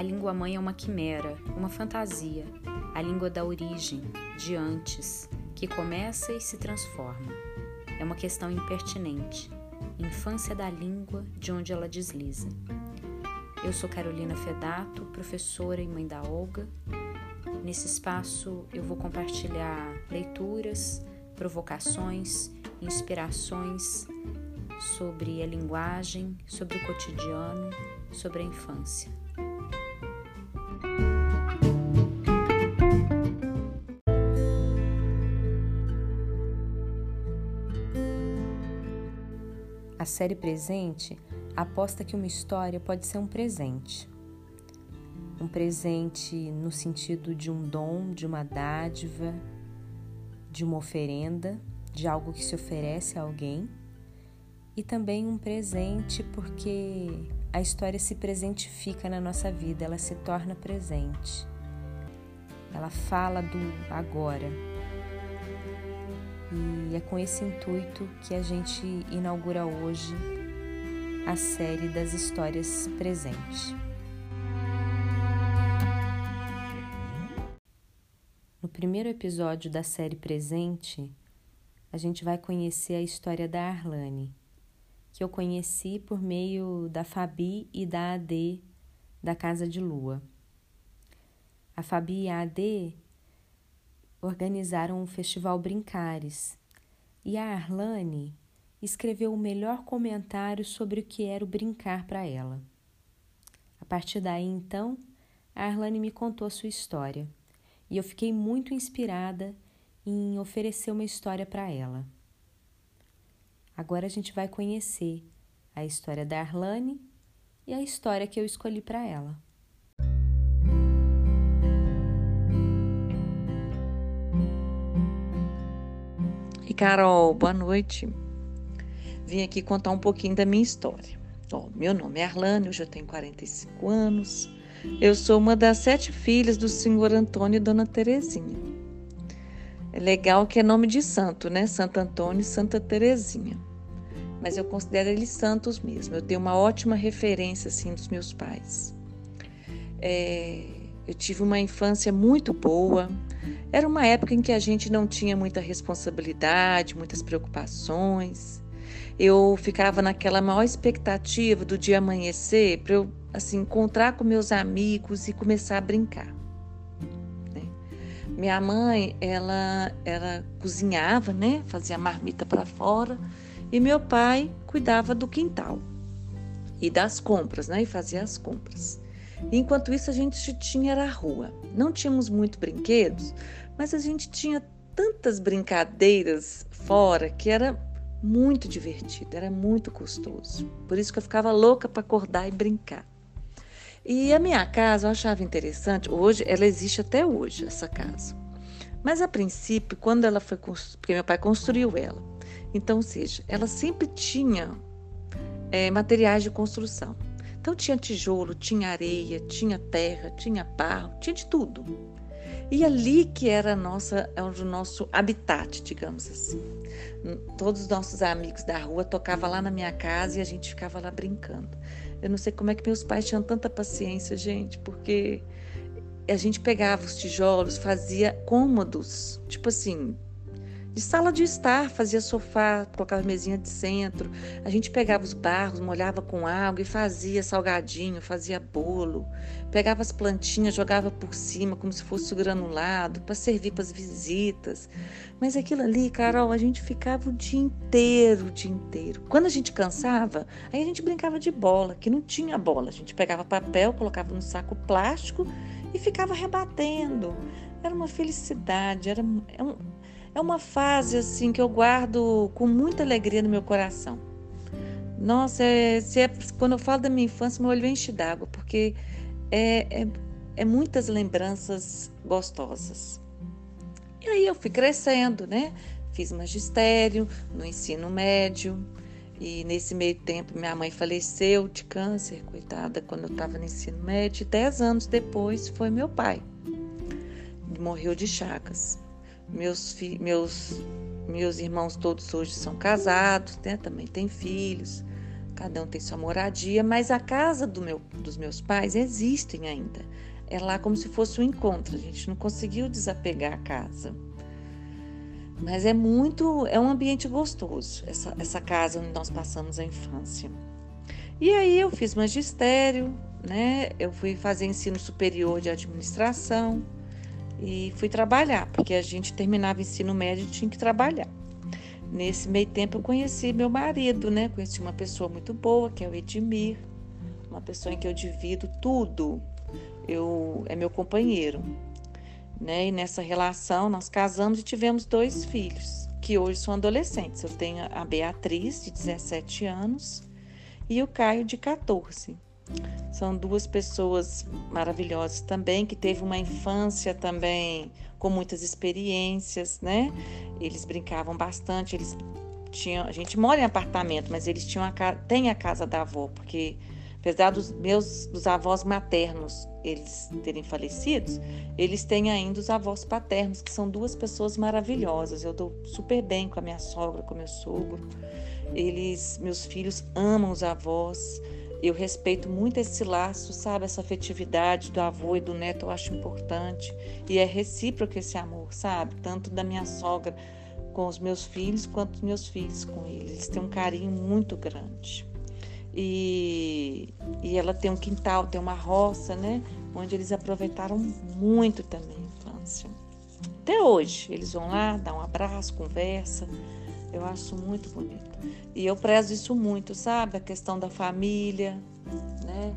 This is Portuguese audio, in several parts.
A língua mãe é uma quimera, uma fantasia, a língua da origem, de antes, que começa e se transforma. É uma questão impertinente, infância da língua de onde ela desliza. Eu sou Carolina Fedato, professora e mãe da Olga. Nesse espaço eu vou compartilhar leituras, provocações, inspirações sobre a linguagem, sobre o cotidiano, sobre a infância. A série presente aposta que uma história pode ser um presente. Um presente no sentido de um dom, de uma dádiva, de uma oferenda, de algo que se oferece a alguém, e também um presente porque a história se presentifica na nossa vida, ela se torna presente. Ela fala do agora, e é com esse intuito que a gente inaugura hoje a série das histórias presentes. No primeiro episódio da série Presente, a gente vai conhecer a história da Arlane, que eu conheci por meio da Fabi e da AD da Casa de Lua. A Fabi e a AD organizaram o Festival Brincares e a Arlane escreveu o melhor comentário sobre o que era o brincar para ela. A partir daí, então, a Arlane me contou a sua história e eu fiquei muito inspirada em oferecer uma história para ela. Agora a gente vai conhecer a história da Arlane e a história que eu escolhi para ela. Carol, boa noite. Vim aqui contar um pouquinho da minha história. Meu nome é Arlane, eu já tenho 45 anos. Eu sou uma das sete filhas do senhor Antônio e dona Terezinha. É legal que é nome de santo, né? Santo Antônio e Santa Terezinha. Mas eu considero eles santos mesmo. Eu tenho uma ótima referência assim dos meus pais. É, eu tive uma infância muito boa. Era uma época em que a gente não tinha muita responsabilidade, muitas preocupações. Eu ficava naquela maior expectativa do dia amanhecer para eu assim encontrar com meus amigos e começar a brincar. Né? Minha mãe, ela, ela cozinhava, né? Fazia marmita para fora e meu pai cuidava do quintal e das compras, né? E fazia as compras. Enquanto isso, a gente tinha era a rua. Não tínhamos muito brinquedos, mas a gente tinha tantas brincadeiras fora que era muito divertido, era muito gostoso. Por isso que eu ficava louca para acordar e brincar. E a minha casa eu achava interessante, hoje ela existe até hoje, essa casa. Mas a princípio, quando ela foi porque meu pai construiu ela. Então, ou seja, ela sempre tinha é, materiais de construção. Então tinha tijolo, tinha areia, tinha terra, tinha barro, tinha de tudo. E ali que era, nossa, o nosso habitat, digamos assim. Todos os nossos amigos da rua tocavam lá na minha casa e a gente ficava lá brincando. Eu não sei como é que meus pais tinham tanta paciência, gente, porque a gente pegava os tijolos, fazia cômodos, tipo assim, de sala de estar, fazia sofá, colocava mesinha de centro. A gente pegava os barros, molhava com água e fazia salgadinho, fazia bolo. Pegava as plantinhas, jogava por cima como se fosse o granulado para servir para as visitas. Mas aquilo ali, Carol, a gente ficava o dia inteiro, o dia inteiro. Quando a gente cansava, aí a gente brincava de bola, que não tinha bola. A gente pegava papel, colocava no saco plástico e ficava rebatendo. Era uma felicidade, era, era um, é uma fase assim que eu guardo com muita alegria no meu coração. Nossa, é, é, quando eu falo da minha infância, meu olho enche d'água, porque é, é, é muitas lembranças gostosas. E aí eu fui crescendo, né? Fiz magistério no ensino médio. E nesse meio tempo, minha mãe faleceu de câncer, coitada, quando eu estava no ensino médio. Dez anos depois foi meu pai. Morreu de chagas. Meus, meus, meus irmãos todos hoje são casados, né? também têm filhos. cada um tem sua moradia, mas a casa do meu, dos meus pais existem ainda. É lá como se fosse um encontro, a gente não conseguiu desapegar a casa. Mas é muito, é um ambiente gostoso, essa, essa casa onde nós passamos a infância. E aí eu fiz magistério, né? Eu fui fazer ensino superior de administração e fui trabalhar, porque a gente terminava ensino médio e tinha que trabalhar. Nesse meio tempo eu conheci meu marido, né? Conheci uma pessoa muito boa, que é o Edmir, uma pessoa em que eu divido tudo. Eu é meu companheiro. Né? E nessa relação nós casamos e tivemos dois filhos, que hoje são adolescentes. Eu tenho a Beatriz, de 17 anos, e o Caio, de 14. São duas pessoas maravilhosas também, que teve uma infância também com muitas experiências, né? Eles brincavam bastante, eles tinham, a gente mora em apartamento, mas eles tinham a, tem a casa da avó, porque apesar dos meus dos avós maternos eles terem falecido, eles têm ainda os avós paternos, que são duas pessoas maravilhosas. Eu dou super bem com a minha sogra, com o meu sogro. Eles, meus filhos amam os avós. Eu respeito muito esse laço, sabe? Essa afetividade do avô e do neto eu acho importante. E é recíproco esse amor, sabe? Tanto da minha sogra com os meus filhos, quanto dos meus filhos com eles. Eles têm um carinho muito grande. E, e ela tem um quintal, tem uma roça, né? Onde eles aproveitaram muito também a infância. Até hoje, eles vão lá, dão um abraço, conversa. Eu acho muito bonito. E eu prezo isso muito, sabe? A questão da família, né?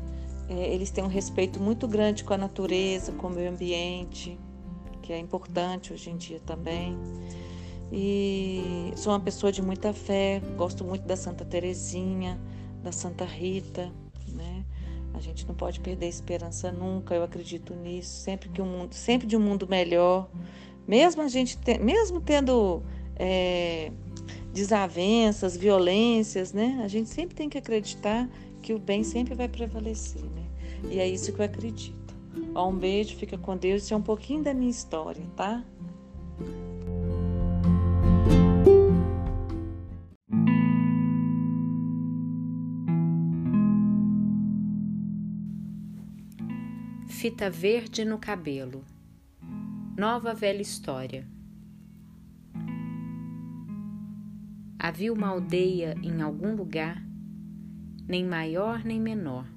É, eles têm um respeito muito grande com a natureza, com o meio ambiente, que é importante hoje em dia também. E sou uma pessoa de muita fé, gosto muito da Santa Terezinha da Santa Rita, né? A gente não pode perder a esperança nunca. Eu acredito nisso. Sempre que o mundo, sempre de um mundo melhor, mesmo a gente, te, mesmo tendo é, desavenças, violências, né? A gente sempre tem que acreditar que o bem sempre vai prevalecer, né? E é isso que eu acredito. Ó, um beijo, fica com Deus. Isso é um pouquinho da minha história, tá? Fita verde no cabelo. Nova velha história. Havia uma aldeia em algum lugar, nem maior nem menor,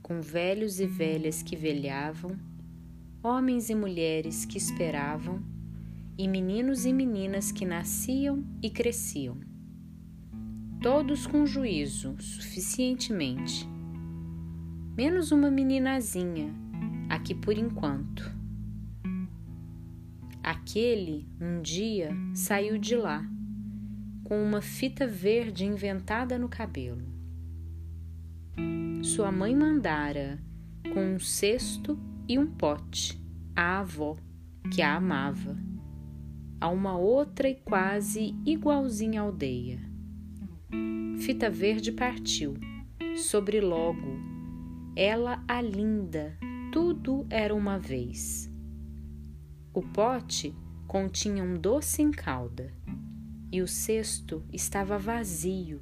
com velhos e velhas que velhavam, homens e mulheres que esperavam, e meninos e meninas que nasciam e cresciam. Todos com juízo suficientemente, menos uma meninazinha aqui por enquanto. Aquele um dia saiu de lá com uma fita verde inventada no cabelo. Sua mãe mandara com um cesto e um pote à avó, que a amava, a uma outra e quase igualzinha aldeia. Fita Verde partiu, sobre logo, ela a linda tudo era uma vez. O pote continha um doce em calda e o cesto estava vazio,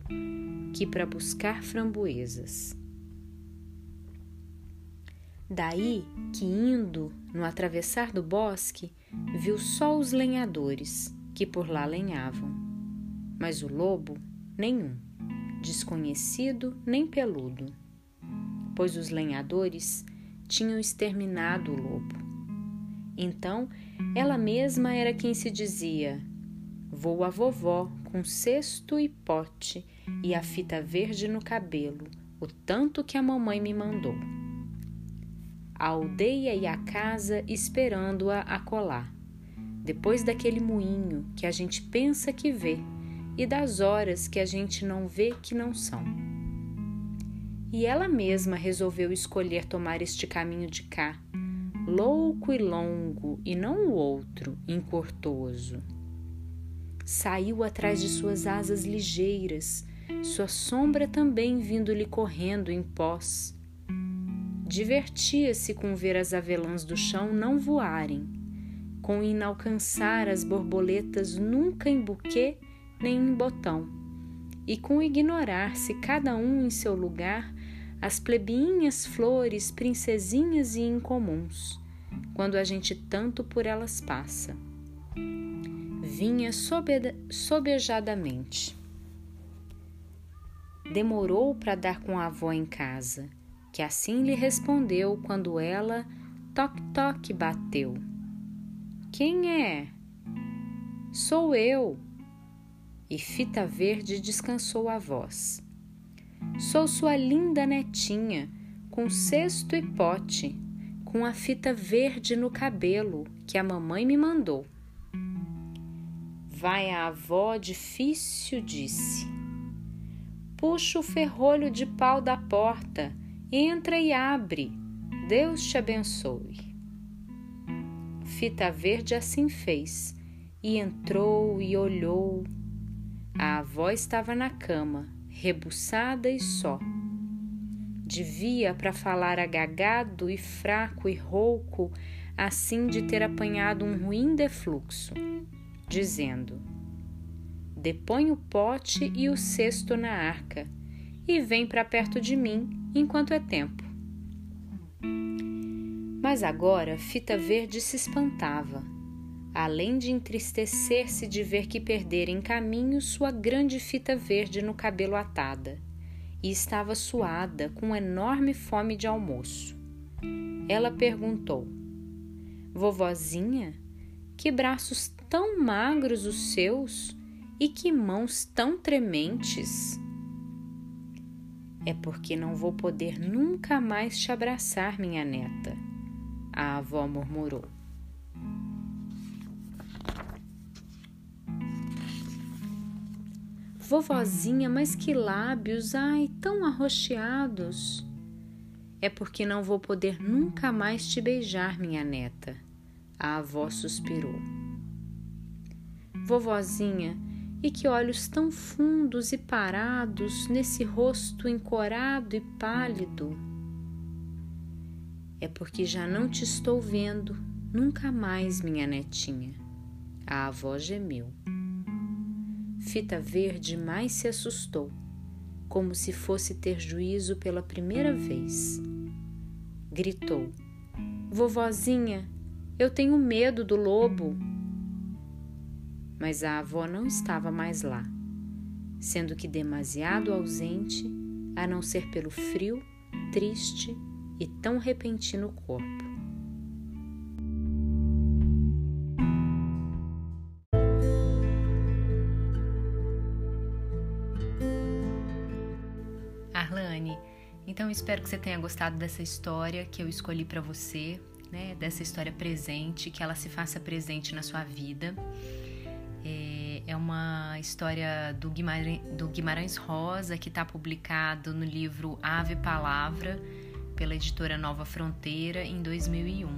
que para buscar framboesas. Daí que, indo no atravessar do bosque, viu só os lenhadores que por lá lenhavam, mas o lobo nenhum, desconhecido nem peludo, pois os lenhadores tinham exterminado o lobo. Então, ela mesma era quem se dizia: Vou a vovó com cesto e pote e a fita verde no cabelo, o tanto que a mamãe me mandou. A aldeia e a casa esperando-a a colar, depois daquele moinho que a gente pensa que vê e das horas que a gente não vê que não são e ela mesma resolveu escolher tomar este caminho de cá, louco e longo, e não o outro, encurtoso. Saiu atrás de suas asas ligeiras, sua sombra também vindo-lhe correndo em pós. Divertia-se com ver as avelãs do chão não voarem, com inalcançar as borboletas nunca em buquê nem em botão e com ignorar-se cada um em seu lugar as plebinhas flores, princesinhas e incomuns, quando a gente tanto por elas passa. Vinha sobe sobejadamente. Demorou para dar com a avó em casa, que assim lhe respondeu quando ela toque-toque bateu. Quem é? Sou eu. E Fita Verde descansou a voz. Sou sua linda netinha, com cesto e pote, com a fita verde no cabelo que a mamãe me mandou. Vai a avó difícil, disse. Puxa o ferrolho de pau da porta, entra e abre. Deus te abençoe. Fita Verde assim fez, e entrou e olhou. A avó estava na cama, rebuçada e só. Devia para falar agagado e fraco e rouco, assim de ter apanhado um ruim defluxo, dizendo: Depõe o pote e o cesto na arca, e vem para perto de mim enquanto é tempo. Mas agora Fita Verde se espantava, além de entristecer-se de ver que perdera em caminho sua grande fita verde no cabelo atada, e estava suada com enorme fome de almoço. Ela perguntou: Vovozinha, que braços tão magros os seus e que mãos tão trementes! É porque não vou poder nunca mais te abraçar, minha neta a avó murmurou. Vovozinha, mas que lábios, ai, tão arroxeados. É porque não vou poder nunca mais te beijar, minha neta. A avó suspirou. Vovozinha, e que olhos tão fundos e parados nesse rosto encorado e pálido é porque já não te estou vendo nunca mais, minha netinha. A avó gemeu. Fita Verde mais se assustou, como se fosse ter juízo pela primeira vez. Gritou: Vovozinha, eu tenho medo do lobo. Mas a avó não estava mais lá, sendo que demasiado ausente, a não ser pelo frio, triste e tão repentino corpo. Arlane, então espero que você tenha gostado dessa história que eu escolhi para você, né? Dessa história presente, que ela se faça presente na sua vida. É, é uma história do Guimarães, do Guimarães Rosa que está publicado no livro Ave Palavra pela editora Nova Fronteira em 2001.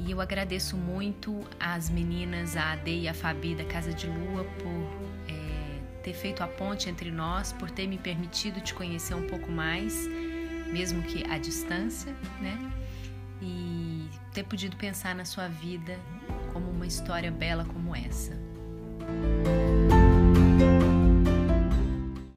E eu agradeço muito às meninas, a Ade e a Fabi da Casa de Lua, por é, ter feito a ponte entre nós, por ter me permitido te conhecer um pouco mais, mesmo que à distância, né? Ter podido pensar na sua vida como uma história bela como essa.